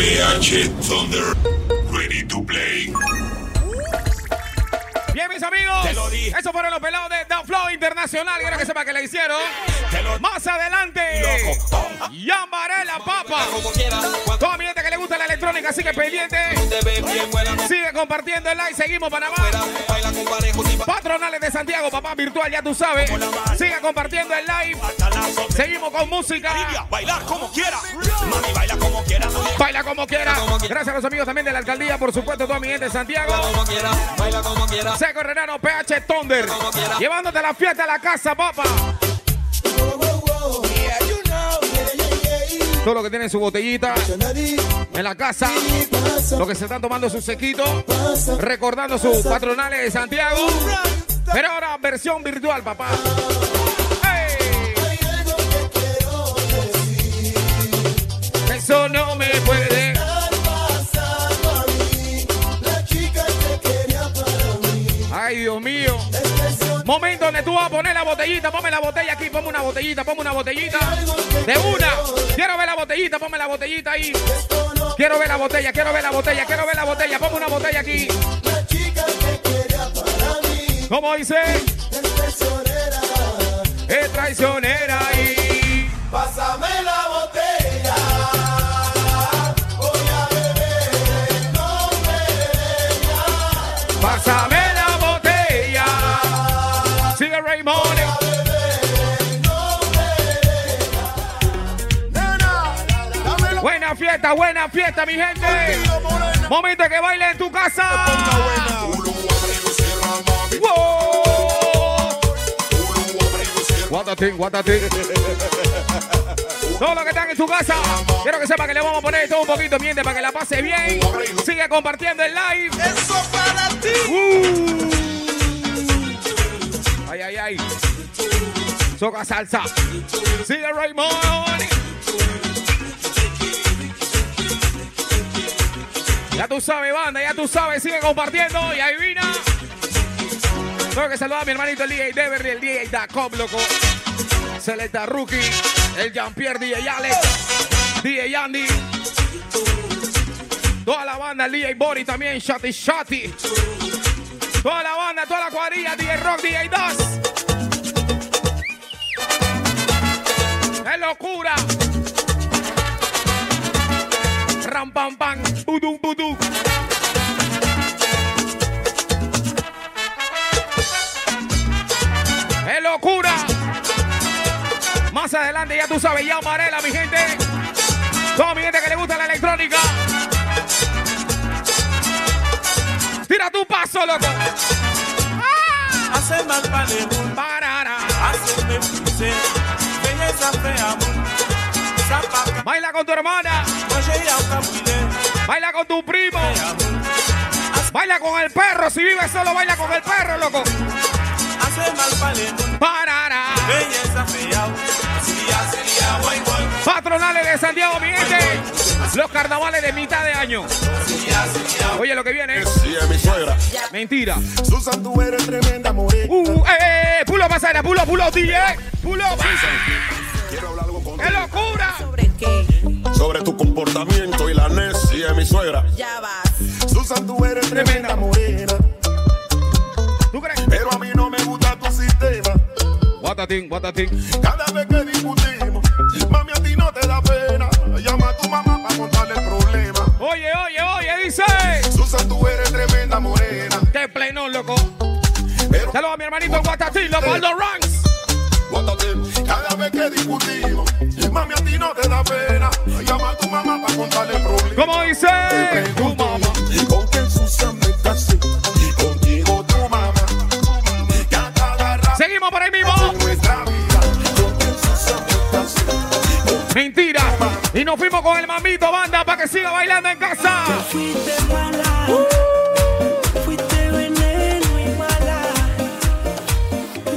PH Thunder. Ready to play. Bien, mis amigos. Esos fueron los pelados de The Flow Internacional. Quiero que sepa que le hicieron. Más adelante. Llamaré la papa. Toda mi gente que le gusta la electrónica, sigue pendiente. Sigue compartiendo el like. Seguimos Panamá. Patronales de Santiago, papá virtual, ya tú sabes. Sigue compartiendo el live. Seguimos con música. Bailar como quiera. Mami, baila como quiera. Baila como quiera. Gracias a los amigos también de la alcaldía, por supuesto, toda mi gente de Santiago. Seco Renano, PH Thunder. Llevándote la fiesta a la casa, papá. Todo lo que tienen su botellita en la casa, lo que se están tomando su sequito, recordando sus patronales de Santiago. Pero ahora versión virtual, papá. ¡Ey! Eso no me poner la botellita, ponme la botella aquí, ponme una botellita, ponme una botellita. De una. Quiero ver la botellita, ponme la botellita ahí. Quiero ver la botella, quiero ver la botella, quiero ver la botella, ponme una botella aquí. ¿Cómo dice? Es traicionera y. Pásame Buena fiesta, buena fiesta, mi gente. Momento que baile en tu casa. Guátate, guátate. Todos los que están en su casa, quiero que sepan que le vamos a poner todo un poquito miente para que la pase bien. Sigue compartiendo el live. Eso para ti. Uh. Ay, ay, ay. Soca salsa. Sigue Raymond. Ya tú sabes, banda, ya tú sabes. Sigue compartiendo y adivina. Tengo que saludar a mi hermanito el DJ Deverly, el DJ Dacom, loco. Selecta Rookie, el Jean-Pierre DJ Alex, DJ Andy. Toda la banda, el DJ Bori también, Shotty Shotty. Toda la banda, toda la cuadrilla, DJ Rock, DJ Das. ¡Qué locura! Ram pam pam, budum budum. ¡Qué locura! Más adelante ya tú sabes, ya Amarela, mi gente. Toda mi gente que le gusta la electrónica. Tira tu paso, loco. Hace mal palemón. Parara. Hace. Belleza fea. Baila con tu hermana. Baila con tu primo. Baila con el perro. Si vives solo, baila con el perro, loco. Guay. Patronales de Santiago, mi gente. Los carnavales de mitad de año. Oye, lo que viene. Mentira. Susan, tú eres tremenda mujer. Uh, eh, eh, pulo pasarela, pulo, pulo, DJ. Pulo, contigo. ¡Qué locura! ¿Sobre qué? Sobre tu comportamiento y la necia de mi suegra. Ya vas. Susan, tú eres tremenda morena. ¿Tú crees? Pero a mí no me gusta tu sistema. Guatatín, guatatín. Cada vez que discutimos, mami, a ti no te da pena. Llama a tu mamá para contarle el problema. Oye, oye, oye, dice. Susan, tú eres tremenda morena. ¡Qué plenón, loco! Pero Saludos a mi hermanito Guatatín, loco, Aldo Ranks. Guárdate, cada vez que discutimos, mamá para contarle el problema. ¿Cómo dice? Tu mamá. ¿Con quién Susan me casé? Contigo tu mamá. Que a cada rato Seguimos por ahí mismo. Mentira. Y nos fuimos con el mamito banda para que siga bailando en casa. Fuiste mala, fuiste veneno y mala.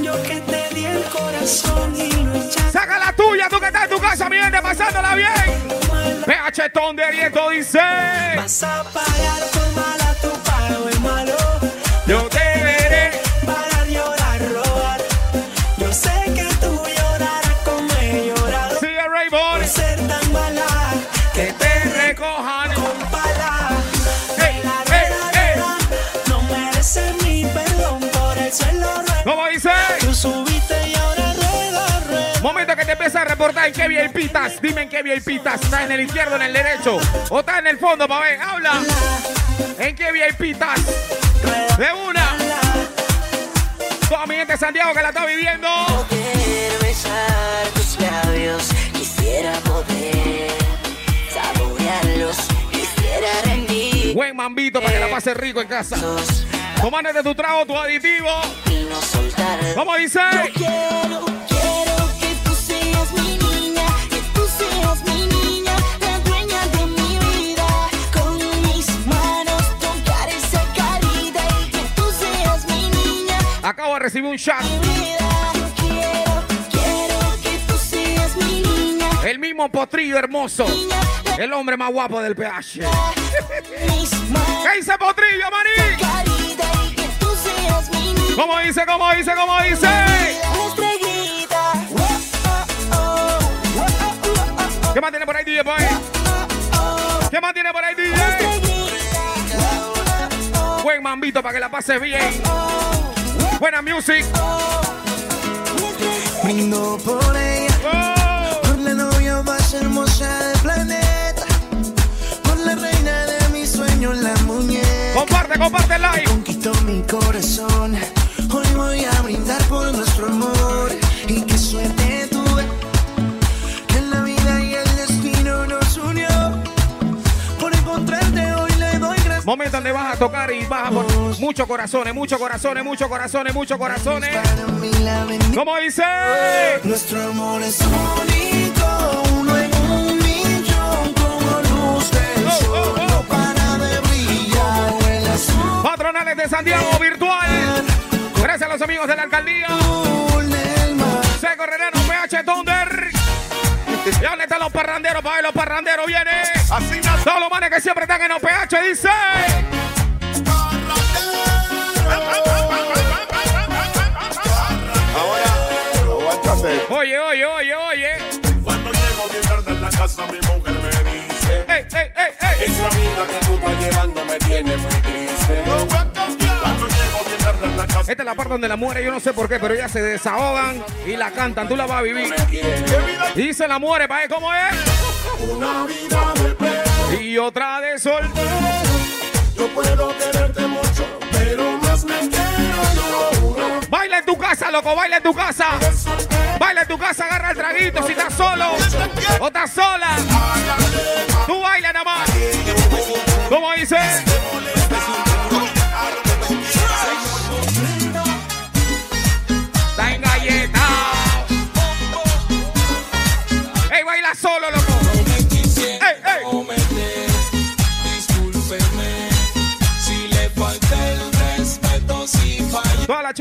Yo que te di el corazón y lo echaste Saca la tuya, tú que estás en tu casa, mi gente, pasándola bien. Thunder y esto dice. Reportar en qué VIP estás. Dime en qué VIP estás. ¿Estás en el izquierdo, en el derecho? ¿O estás en el fondo, pa' ver? Habla. ¿En qué VIP estás? De una. Toda mi gente de Santiago que la está viviendo. Poder besar tus labios, quisiera poder saborearlos, quisiera rendir. Buen mambito para que la pase rico en casa. Tomándote tu trago, tu aditivo. Y no soltar. ¿Cómo dice? Acabo de recibir un chat. El mismo potrillo hermoso. El hombre más guapo del PH. ¿Qué dice potrillo, maní? ¿Cómo dice? ¿Cómo dice? ¿Cómo dice? ¿Qué más tiene por ahí, DJ? Boy? ¿Qué más tiene por ahí, DJ? Buen mambito para que la pases bien. Buena music. Brindo por ella, Oh. por la novia más hermosa del planeta, por la reina de mis sueños, la muñeca. Comparte, comparte el like. Conquistó mi corazón. Hoy voy a brindar por nuestro amor. Momento donde vas a tocar y vas a por muchos corazones, muchos corazones, muchos corazones, muchos corazones. ¿Cómo dice? Nuestro amor es único, uno en un millón, como luz del Oh, oh, sol, oh. no para de brillar, Patronales de Santiago Virtual. Gracias a los amigos de la alcaldía. Seco Renano, PH Thunder. ¿Y dónde los parranderos? Para los parranderos vienen. Así. Todos los manes que siempre están en los PH, dice. Ahora. Oye, oye, oye, oye. Cuando llego bien tarde en la casa, mi mujer me dice: Ey, ey, ey, ey. Esa vida que tú estás llevando me tiene muy Esta es la parte donde la muere, yo no sé por qué, pero ellas se desahogan y la cantan. Tú la vas a vivir. quiere. Dice la muere, para ver cómo es. Una vida de. Y otra de sol. Yo puedo quererte mucho, pero más me quiero Baila en tu casa, loco, baila en tu casa. Baila en tu casa, agarra el traguito si estás solo o estás sola. Tú baila nada más. ¿Cómo dice?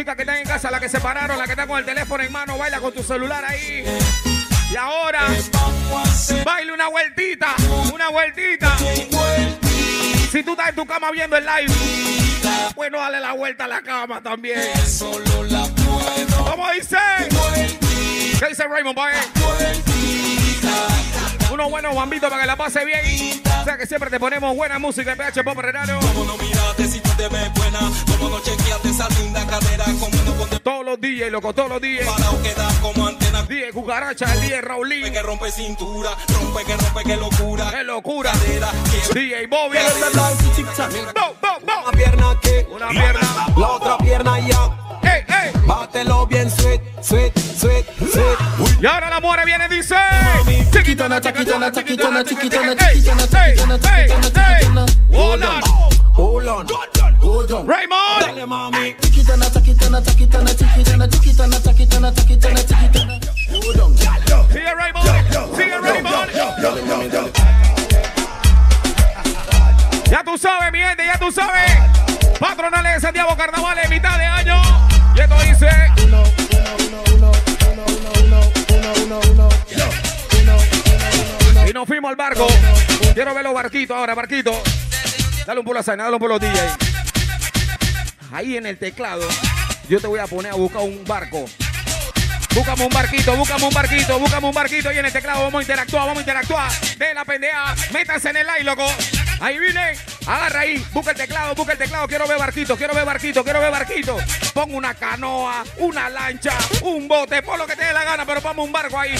Que están en casa, las que se pararon, las que están con el teléfono en mano, baila con tu celular ahí. Y ahora, baila una vueltita, una vueltita. Si tú estás en tu cama viendo el live, bueno, dale la vuelta a la cama también. ¿Cómo dice? ¿Qué dice Raymond? Unos buenos bambitos para que la pase bien. O sea que siempre te ponemos buena música en PH Pop Renano. Como no miraste si tú te ves buena, como no chequeaste esa linda cadera, como no ponte Todos los DJs, loco, todos los DJs. DJ Cucaracha, el DJ Raulín. Que rompe cintura, rompe que rompe que locura. ¡Qué locura! DJ Bobby. Bo, bo, bo. Una pierna que Una pierna. la otra pierna ya. Bátelo bien, sweet, sweet, sweet, sweet. Y ahora la muere viene, dice. Chiquitona, chiquitona, chiquitona, chiquitona, chiquitona, chiquitona, chiquitona, ey. chiquitona. Hold on. Hold on, hold on. Raymond. Chiquitona, chiquitona, chiquitona, chiquitona, chiquitona, chiquitona, chiquitona, chiquitona. Hold on. Sigue Raymond. Sigue Raymond. Ya tú sabes, mi gente, ya tú sabes. Patronales de Santiago Carnavales, mitad barco. Quiero ver los barquitos ahora, barquito. Dale un pulo a Zaina, dale un pulo a DJ. Ahí en el teclado, yo te voy a poner a buscar un barco. Búscame un barquito, búscame un barquito, búscame un barquito y en el teclado vamos a interactuar, vamos a interactuar. De la pendeja, métanse en el like, loco. Ahí viene, agarra ahí, busca el teclado, busca el teclado. Quiero ver barquito, quiero ver barquito, quiero ver barquito. Pon una canoa, una lancha, un bote, pon lo que te dé la gana, pero ponme un barco ahí.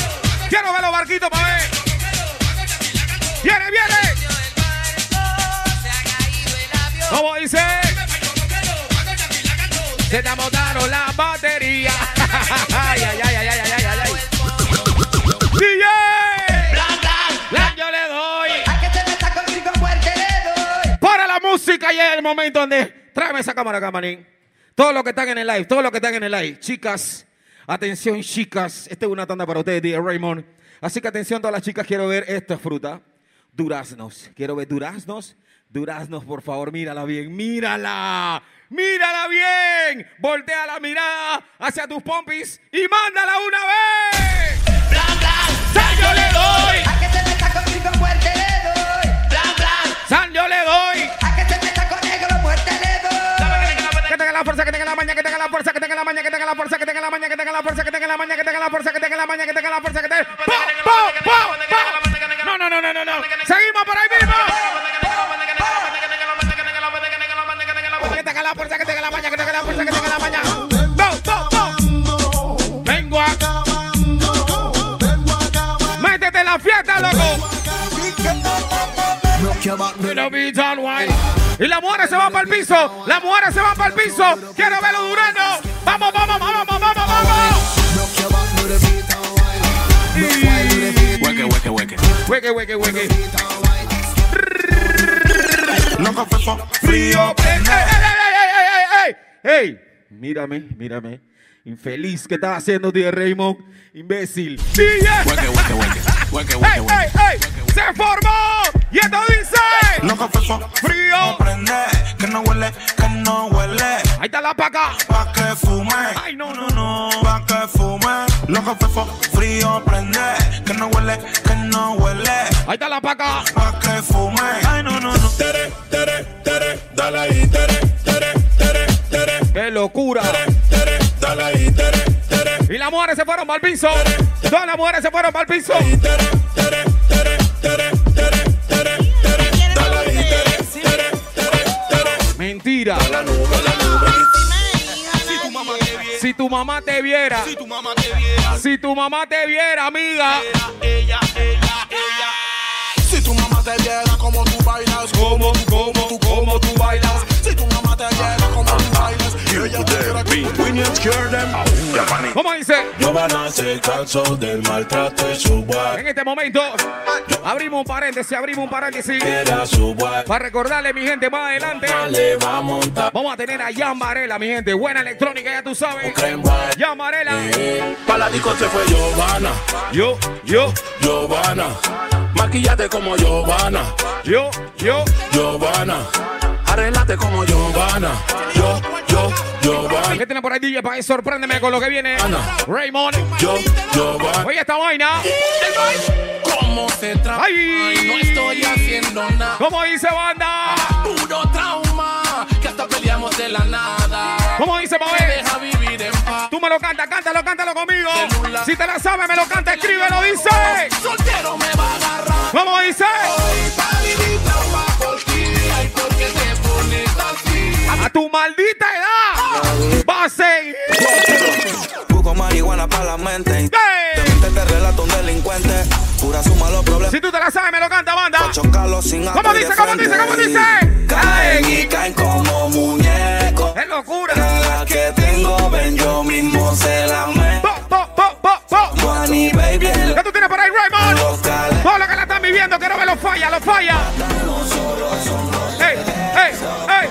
Quiero ver los barquitos para ver. Viene, viene. ¿Cómo dice? Se te agotaron las baterías. ay, ay, ay, ay, ay, ay, ay. DJ. Yo le doy. Para la música y es el momento donde tráeme esa cámara, camarín. Todos los que están en el live, todos los que están en el live, chicas, atención, chicas. Esta es una tanda para ustedes, DJ Raymond. Así que atención, todas las chicas, quiero ver esta fruta. Duraznos. Quiero ver duraznos. Duraznos, por favor, mírala bien, mírala. Mírala bien. Voltea la mirada hacia tus pompis y mándala una vez. Blan, blan. San yo le doy. San yo le doy. Que tenga la fuerza, que tenga la maña, que tenga la fuerza, que tenga la maña, que tenga la fuerza, que tenga la maña, que tenga la fuerza, que tenga la maña, que tenga la fuerza, que tenga la maña, que tenga la fuerza, que tenga. Ahí mismo. Que tenga la fuerza, que tenga la maña, que tenga la fuerza, que tenga la maña. ¡Po, po, po! Vengo a. Métete en la fiesta, loco. Y las mujeres se van para el piso. Las mujeres se van para el piso. Quiero verlo durando. Vamos, vamos, vamos, vamos, vamos, vamos. Hueque. Hueque, hueque, hueque. Loco fefo, Frío. ¡Ey. Mírame, mírame. Infeliz que estaba haciendo DJ Raymond. Imbécil. DJ. Hueque, hueque, hueque. Hueque, hueque, ¡Ey, ey, ey! ¡Se formó! Y esto dice. loco fefo, Frío. prende, que no huele, que no huele, Ahí está la paca. pa' que fume. Ay, no, no, no. Pa' que fume, loco fefo, frío, prende, que no huele, que no huele, Ahí está la paca. pa' que fume. Ay, no, no, no. Tere, tere, tere, dale ahí, tere, mujeres se fueron el piso. Todas las mujeres se fueron el piso. Mentira. Si tu mamá te viera. Si tu mamá te viera, Si tu mamá te viera, amiga. ella, ella, ella. Si tu mamá te viera como tú bailas, como tú, como tú, como tú bailas. Si tu mamá te viera ¿Cómo dice? No van a hacer caso del maltrato de su guay. En este momento, abrimos un paréntesis, abrimos un paréntesis. Para recordarle, mi gente, más adelante. Vamos a tener a Jan Varela, mi gente. Buena electrónica, ya tú sabes. Jan Varela. Pa' la disco se fue Giovanna. Yo, yo, Giovanna. Maquillate como Giovanna. yo, yo. Giovanna. Arreglate como Giovanna. Yo, yo. ¿Qué tiene por ahí, DJ? Para ahí, sorpréndeme con lo que viene. Ana. Raymond. Yo, Giovanna. Oye, esta vaina. ¿Cómo se trata? Ay. No estoy haciendo nada. ¿Cómo dice, banda? Puro trauma, que hasta peleamos de la nada. ¿Cómo dice, Me Babé? deja vivir en paz. Tú me lo cantas, cántalo, cántalo conmigo. Si te la sabes, me lo canta, escríbelo, dice. Soltero me va a agarrar. ¿Cómo dice? A tu maldita edad. Busco marihuana para la mente. Mente te relato un delincuente. Pura suma los problemas. Si tú te la sabes, me lo canta, banda. Chocarlos sin ¿Cómo dice, cómo dice, cómo dice? Caen y caen como muñecos. ¡Es locura! Cada que tengo, ven yo mismo se la me. Money, baby, ¿Qué tú tienes por ahí, Raymond? Todo lo que la están viviendo, quiero ver los falla, los falla. ¡Ey, ey, ey!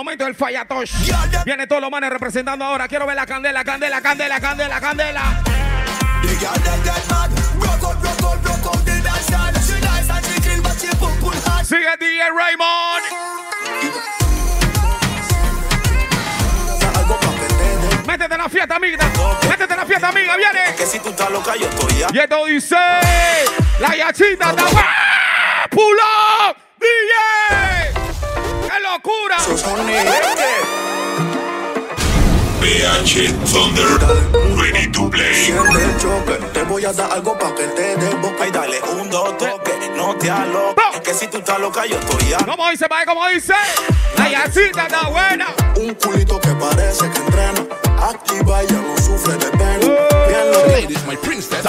Momento del fallatosh. Viene todos los manes representando ahora. Quiero ver la candela, candela, candela, candela, candela. Sigue DJ Raymond. Métete en la fiesta, amiga. Métete en la fiesta, amiga. Viene. Que si tú estás loca, yo estoy. Y esto dice la yachita está pulo DJ. ¡Qué locura! PH Thunder. Ready to play. Te voy a dar algo para que te des boca y dale un dos toque, no te aloques, que si tú estás loca yo estoy ya. ¿Cómo dice, padre? ¿Cómo dice? La yachita está buena. Un culito que parece que entrena, activa y en my princess.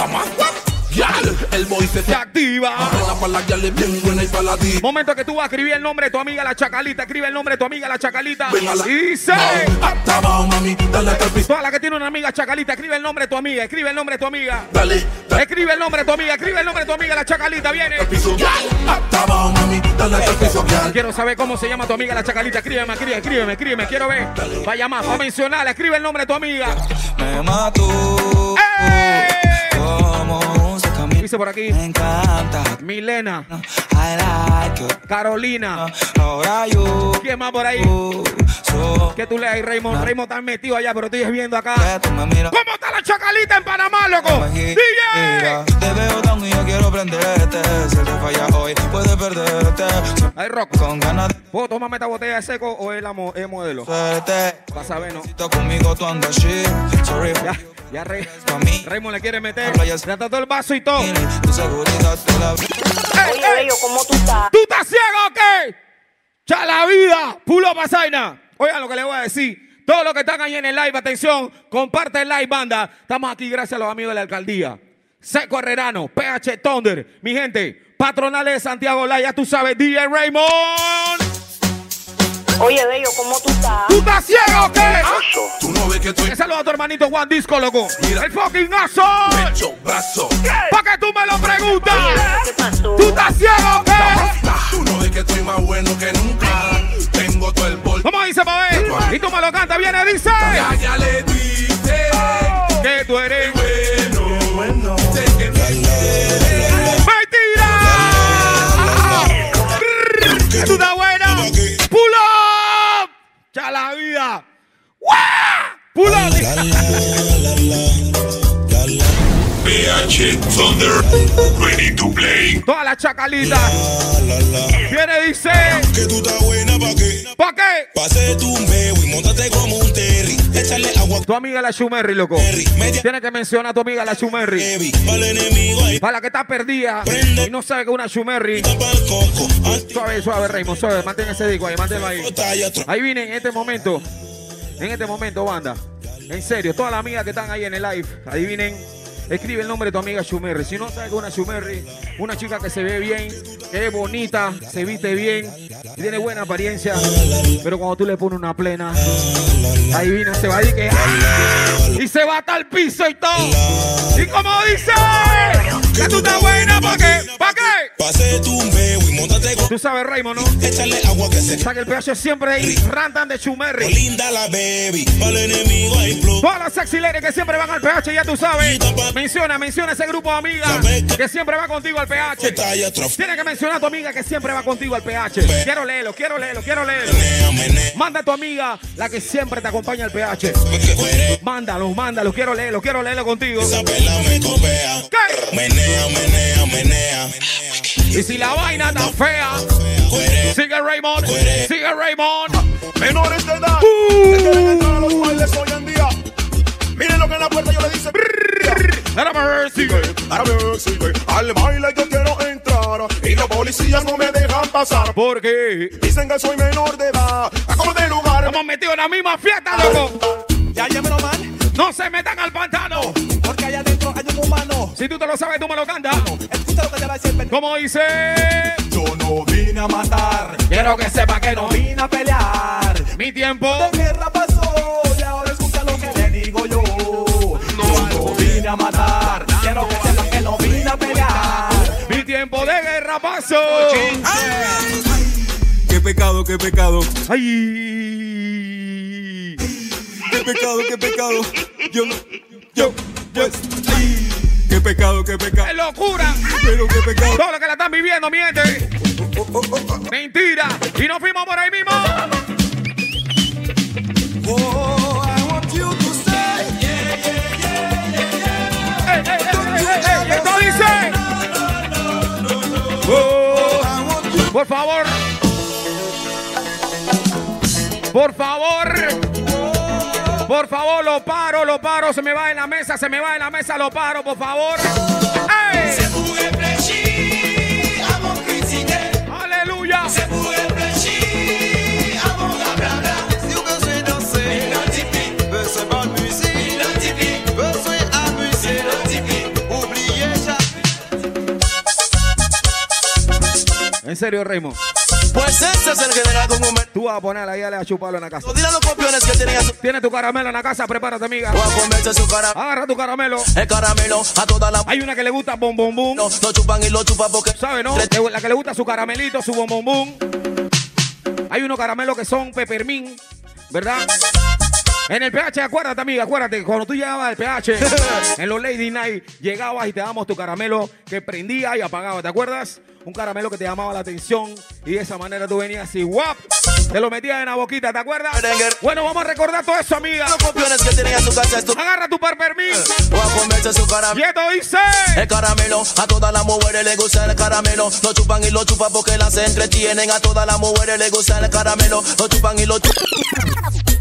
El boy se activa. Buena para la gal es bien buena y para la di. Momento que tú vas a escribir el nombre de tu amiga la chacalita. Escribe el nombre de tu amiga la chacalita. La. Y dice. Hasta abajo, mami, dale piso. Toda la que tiene una amiga chacalita, escribe el nombre de tu amiga, escribe el nombre de tu amiga. Dale, dale Escribe el nombre de tu amiga, escribe el nombre de tu amiga, la chacalita viene. al hasta abajo, mami, dale piso. Gal, Quiero saber cómo se llama tu amiga la chacalita. Escríbeme, escríbeme, escríbeme, escríbeme. Quiero ver. Va a llamar, va a mencionarla. Escribe el nombre de tu amiga. Me mató. Dice por aquí. Me encanta. Milena, I like it. Carolina. Ahora yo. ¿Quién más por ahí? So ¿Qué tú lees Raymond? Raymond está metido allá, pero estoy viendo acá. ¿Cómo la chacalita en Panamá, loco? Mira, DJ. Te veo tan y yo quiero prenderte. Si te falla hoy, puedes perderte. Ahí, Rock. Con ganas de ¿Puedo tomarme esta botella de seco o es la mo- es modelo? suerte. Vas a ver, ¿no? Si conmigo tú andas shit. Sorry, Ya, ya Rey. Raymond le quiere meter. Le todo el vaso y todo. ¡Ey, Tu seguridad te la ey! Bello, ¿cómo tú estás? ¿Tú estás ciego o qué? ¡Ya la vida! ¡Pulo pasaina! Oigan lo que le voy a decir. Todos los que están ahí en el live, atención, comparte el live, banda. Estamos aquí gracias a los amigos de la alcaldía. Seco Herrerano, PH Thunder, mi gente, patronales de Santiago Live, ya tú sabes, DJ Raymond. Oye, Bello, ¿cómo tú estás? ¿Tú estás ciego o qué? Tú no ves que estoy Que saluda a tu hermanito Juan Disco, loco. Mira. El fucking aso. hecho brazo. ¿Para que tú me lo preguntas? ¿Qué pasó? ¿Tú estás ciego o qué? Tú no ves que estoy más bueno que nunca. Tengo todo el. ¿Cómo dice, pa' ver? Y tú me lo cantas, viene, dice. Ya, ya le dice Que tú eres bueno. bueno. Sé que me ¡Mentira! ¡Que tú estás buena! ¡Pull up! ¡Ya la vida! ¡Pull up! PH Thunder, ready to play. Toda la chacalita. Viene, dice. Que tú estás buena pa' qué? Pase tu meo y montate como un terry. Échale agua Tu amiga la Schumerry, loco. Tienes que mencionar a tu amiga la Schumerry. heavy. Para la que está perdida y no sabe que es una. Anti Suave, suave, Raymond, suave. Mantén ese disco ahí, manténlo ahí. Ahí viene en este momento. En este momento, banda. En serio, todas las amigas que están ahí en el live, adivinen. Escribe el nombre de tu amiga Shumerry. Si no sabes que una Shumerry, una chica que se ve bien, que es bonita, se viste bien, y tiene buena apariencia, pero cuando tú le pones una plena, adivina, se va a ir que ¡ah! y se va hasta el piso y todo. Y como dice, que tú estás buena, ¿para qué? ¿Para qué? Pase tu y montate con Tú sabes, Raymond, ¿no? Échale agua que se O sea que el PH siempre ahí rantan de Shumerry. linda la baby. Para el enemigo hay. Todas las sexy que siempre van al PH, ya tú sabes. Menciona, menciona ese grupo de amigas que siempre va contigo al PH. Tienes que mencionar a tu amiga que siempre va contigo al PH. Quiero leerlo, quiero leerlo, quiero leerlo. Manda a tu amiga, la que siempre te acompaña al PH. Mándalo, mándalo, quiero leerlo, quiero leerlo contigo. Menea, menea, menea. Y si la vaina está fea, sigue Raymond, sigue Raymond. Menores de edad Uh. que quieren entrar a los bailes hoy en día. Miren lo que en la puerta yo le dice. A ver, sigue. Al baile yo quiero entrar y los policías no me dejan pasar. Porque Dicen que soy menor de edad. Como de lugar. hemos metido en la misma fiesta, loco. Ya llévelo man, No se metan al pantano. porque allá adentro hay un humano. Si tú te lo sabes, tú me lo cantas. Escucha lo que te va a decir. Como dice. Yo no vine a matar, Quiero que sepa que no vine a pelear. Mi tiempo. De guerra pasó a matar, quiero que sepan que no vine a pelear. Mi tiempo de guerra pasó. Qué pecado, qué pecado, Ay. qué pecado, qué pecado. Yo, yo, yo. Ay, qué pecado, qué pecado. ¡Qué locura! Pero qué pecado. Todo lo que la están viviendo, miente. Mentira. Y nos fuimos por ahí mismo. Por favor. Por favor. Por favor, lo paro, lo paro. Se me va en la mesa, se me va en la mesa, lo paro, por favor. ¡Ey! Serio, Raymond. Pues ese es el general con un Tú vas a poner ahí a chuparlo en la casa. Dile a los copiones que. Tienes tu caramelo en la casa, prepárate, amiga. Voy a comerse su caramelo. Agarra tu caramelo. El caramelo a toda la... Hay una que le gusta bom bom bum. No, lo chupan y lo chupan porque... ¿Sabe, no? La que le gusta su caramelito, su bom bom bum. Hay unos caramelos que son peppermint, ¿verdad? En el PH, acuérdate, amiga, acuérdate, cuando tú llegabas al PH, en los Lady Night, llegabas y te damos tu caramelo que prendía y apagaba, ¿te acuerdas? Un caramelo que te llamaba la atención y de esa manera tú venías y guap, te lo metías en la boquita, ¿te acuerdas? Bueno, vamos a recordar todo eso, amiga. Los copiones que tenían su casa esto... Agarra tu peppermint. Voy a comerse su caramelo. Y esto dice... El caramelo, a todas las mujeres les gusta el caramelo. Lo chupan y lo chupan porque las entretienen. A todas las mujeres les gusta el caramelo. Lo chupan y lo chupan.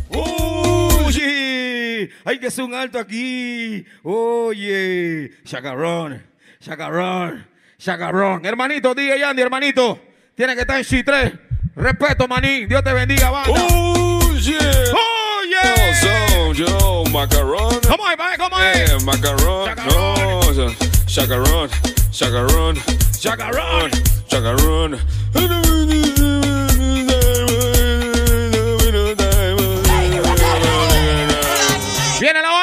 Uy, hay que hacer un alto aquí. Oye, chacarrón, chacarrón, chacarrón. Hermanito, DJ Andy, hermanito. Tiene que estar en C3. Respeto, manín. Dios te bendiga, banda. Oh, yeah. Oh, yeah. So, yo, macaron. ¿Cómo es, pa' ¿Cómo es? Eh, macaron. No, o sea, chacarrón, chacarrón, Chacarrón. chacarrón. Viene la vaina.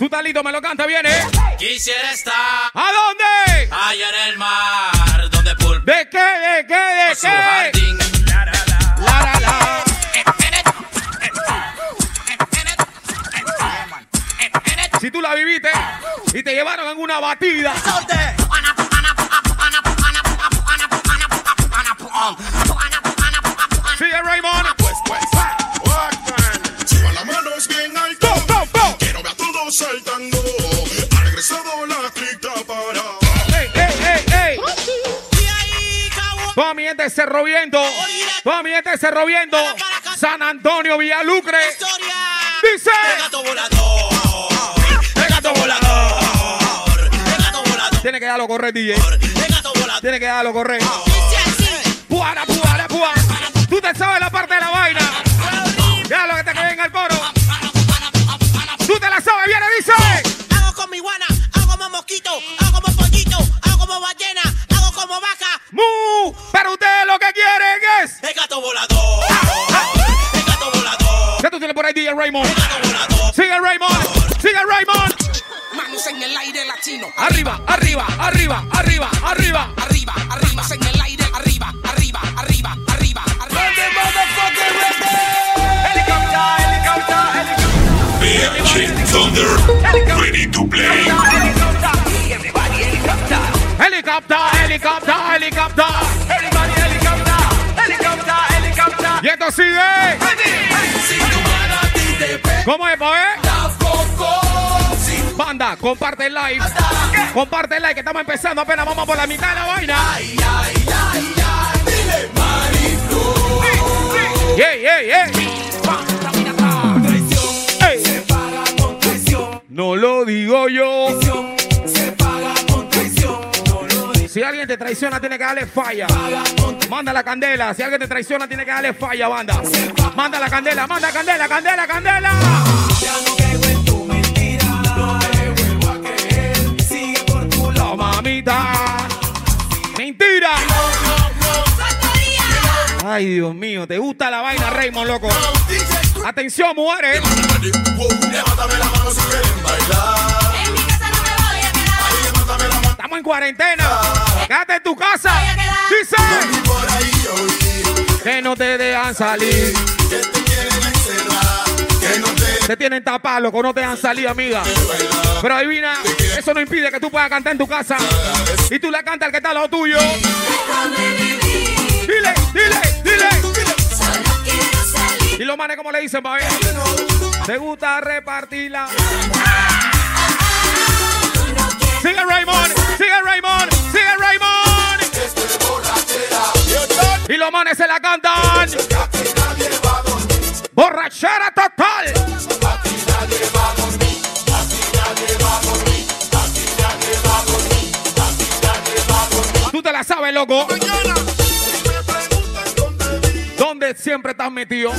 Tú estás listo, me lo canta, viene. Quisiera estar ¿A dónde? allá en el mar, donde ¿De qué? ¿De qué? ¿De su qué? jardín. La, la, la. Si tú la viviste y te llevaron en una batida. Sigue Raymond. Manos bien alto. Saltando. Ha regresado la estricta para. ¡Ey, ey, ey, ey! Toda mi gente Cerro Viento. Toda mi gente Cerro Viento. San Antonio, Villalucre. Dice. Gato volador, el gato volador, el gato volador, Tiene que darlo correr, DJ. el gato volador. Tiene que darlo correr. Puara, puara, puara. Tú te sabes la parte de la vaina. Mu. Pero ustedes lo que quieren es. El gato volador, el gato volador, ¿Qué tú tienes por ahí, DJ Raymond? el gato volador. Sigue Raymond. Sigue Raymond. Manos en el aire latino. Arriba, arriba, arriba, arriba, arriba. Arriba, arriba, en el aire, arriba, arriba, arriba, arriba, arriba. PH Thunder. Ready to play. Helicóptero, helicóptero, helicóptero. Y esto sigue. ¿Cómo es, pues? Banda, comparte el live. Comparte el like que estamos empezando apenas vamos por la mitad de la vaina. ¡Ey, ey, ey! ¡Ey! No lo digo yo. Si alguien te traiciona, tiene que darle falla. Manda la candela. Si alguien te traiciona, tiene que darle falla, banda. Manda la candela, manda candela, candela, candela. No, mamita. Mentira. Ay, Dios mío, ¿te gusta la vaina, Raymond, loco? Atención, mujeres. La mano si quieren bailar. Estamos en cuarentena. Quédate en tu casa. Dice que no te dejan salir. que te quieren encerrar. Que no te Te tienen tapado, loco, no te dejan salir, amiga. Pero adivina, eso no impide que tú puedas cantar en tu casa. Y tú le cantas al que está al lado tuyo. Dile, dile, dile. Y los manes, como le dicen, pa' ver? Te gusta repartirla. Sigue Raymond, sigue Raymond, sigue Raymond. Y los manes se la cantan. Borrachera total. Tú te la sabes, loco. dónde vivo, ¿Dónde siempre estás metido?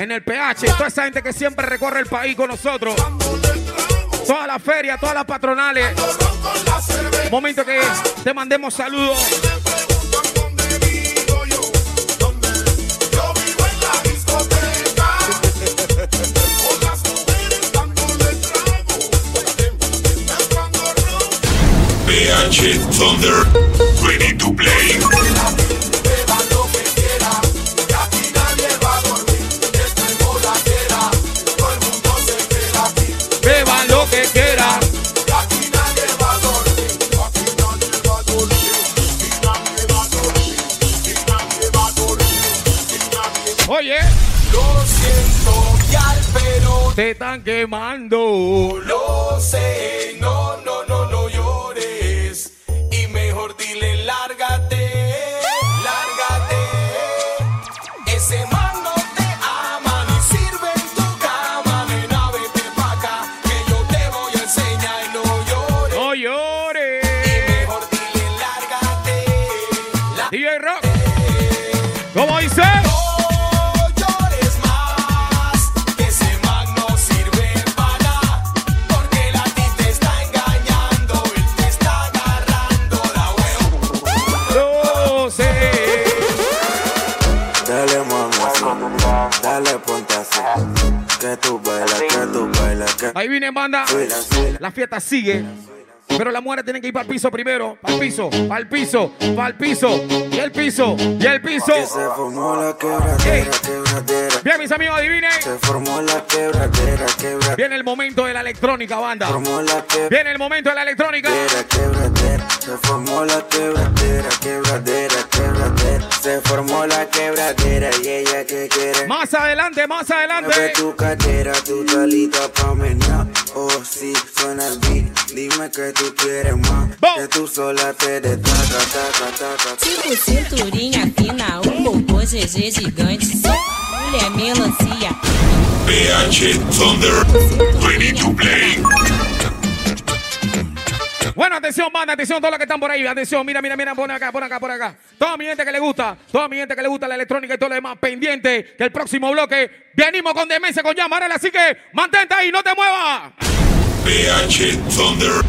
En el PH, toda esa gente que siempre recorre el país con nosotros. Todas las ferias, todas las patronales. Momento que te mandemos saludos. PH Thunder, ready to play. Te están quemando. La fiesta sigue. Pero las mujeres tienen que ir para el piso primero. Para el piso, para el piso, para el piso. Y el piso, y el piso. Que se formó la quebradera, quebradera. Bien, mis amigos, adivinen. Se formó la quebradera, quebradera. Viene el momento de la electrónica, banda. Formó la Viene el momento de la electrónica. quebradera, quebradera. Se formó la quebradera, quebradera, quebradera. Se formó la quebradera y ella que quiere. Más adelante, más Mueve adelante. tu cadera, tu talita pa' menear. Oh, sí, suena el beat. Dime que tú quieres más. Que tú sola te destaca, taca, taca. Tipo cinturinha fina, um popô GG gigante, só mulher melancia. PH Thunder, ready to play. Bueno, atención, banda, atención, todos los que están por ahí. Atención, mira, mira, mira, pon acá, pon acá, pon acá. Toda mi gente que le gusta, toda mi gente que le gusta la electrónica y todo lo demás, pendiente que el próximo bloque venimos con demencia, con llamarela. Así que mantente ahí, no te muevas. PH Thunder,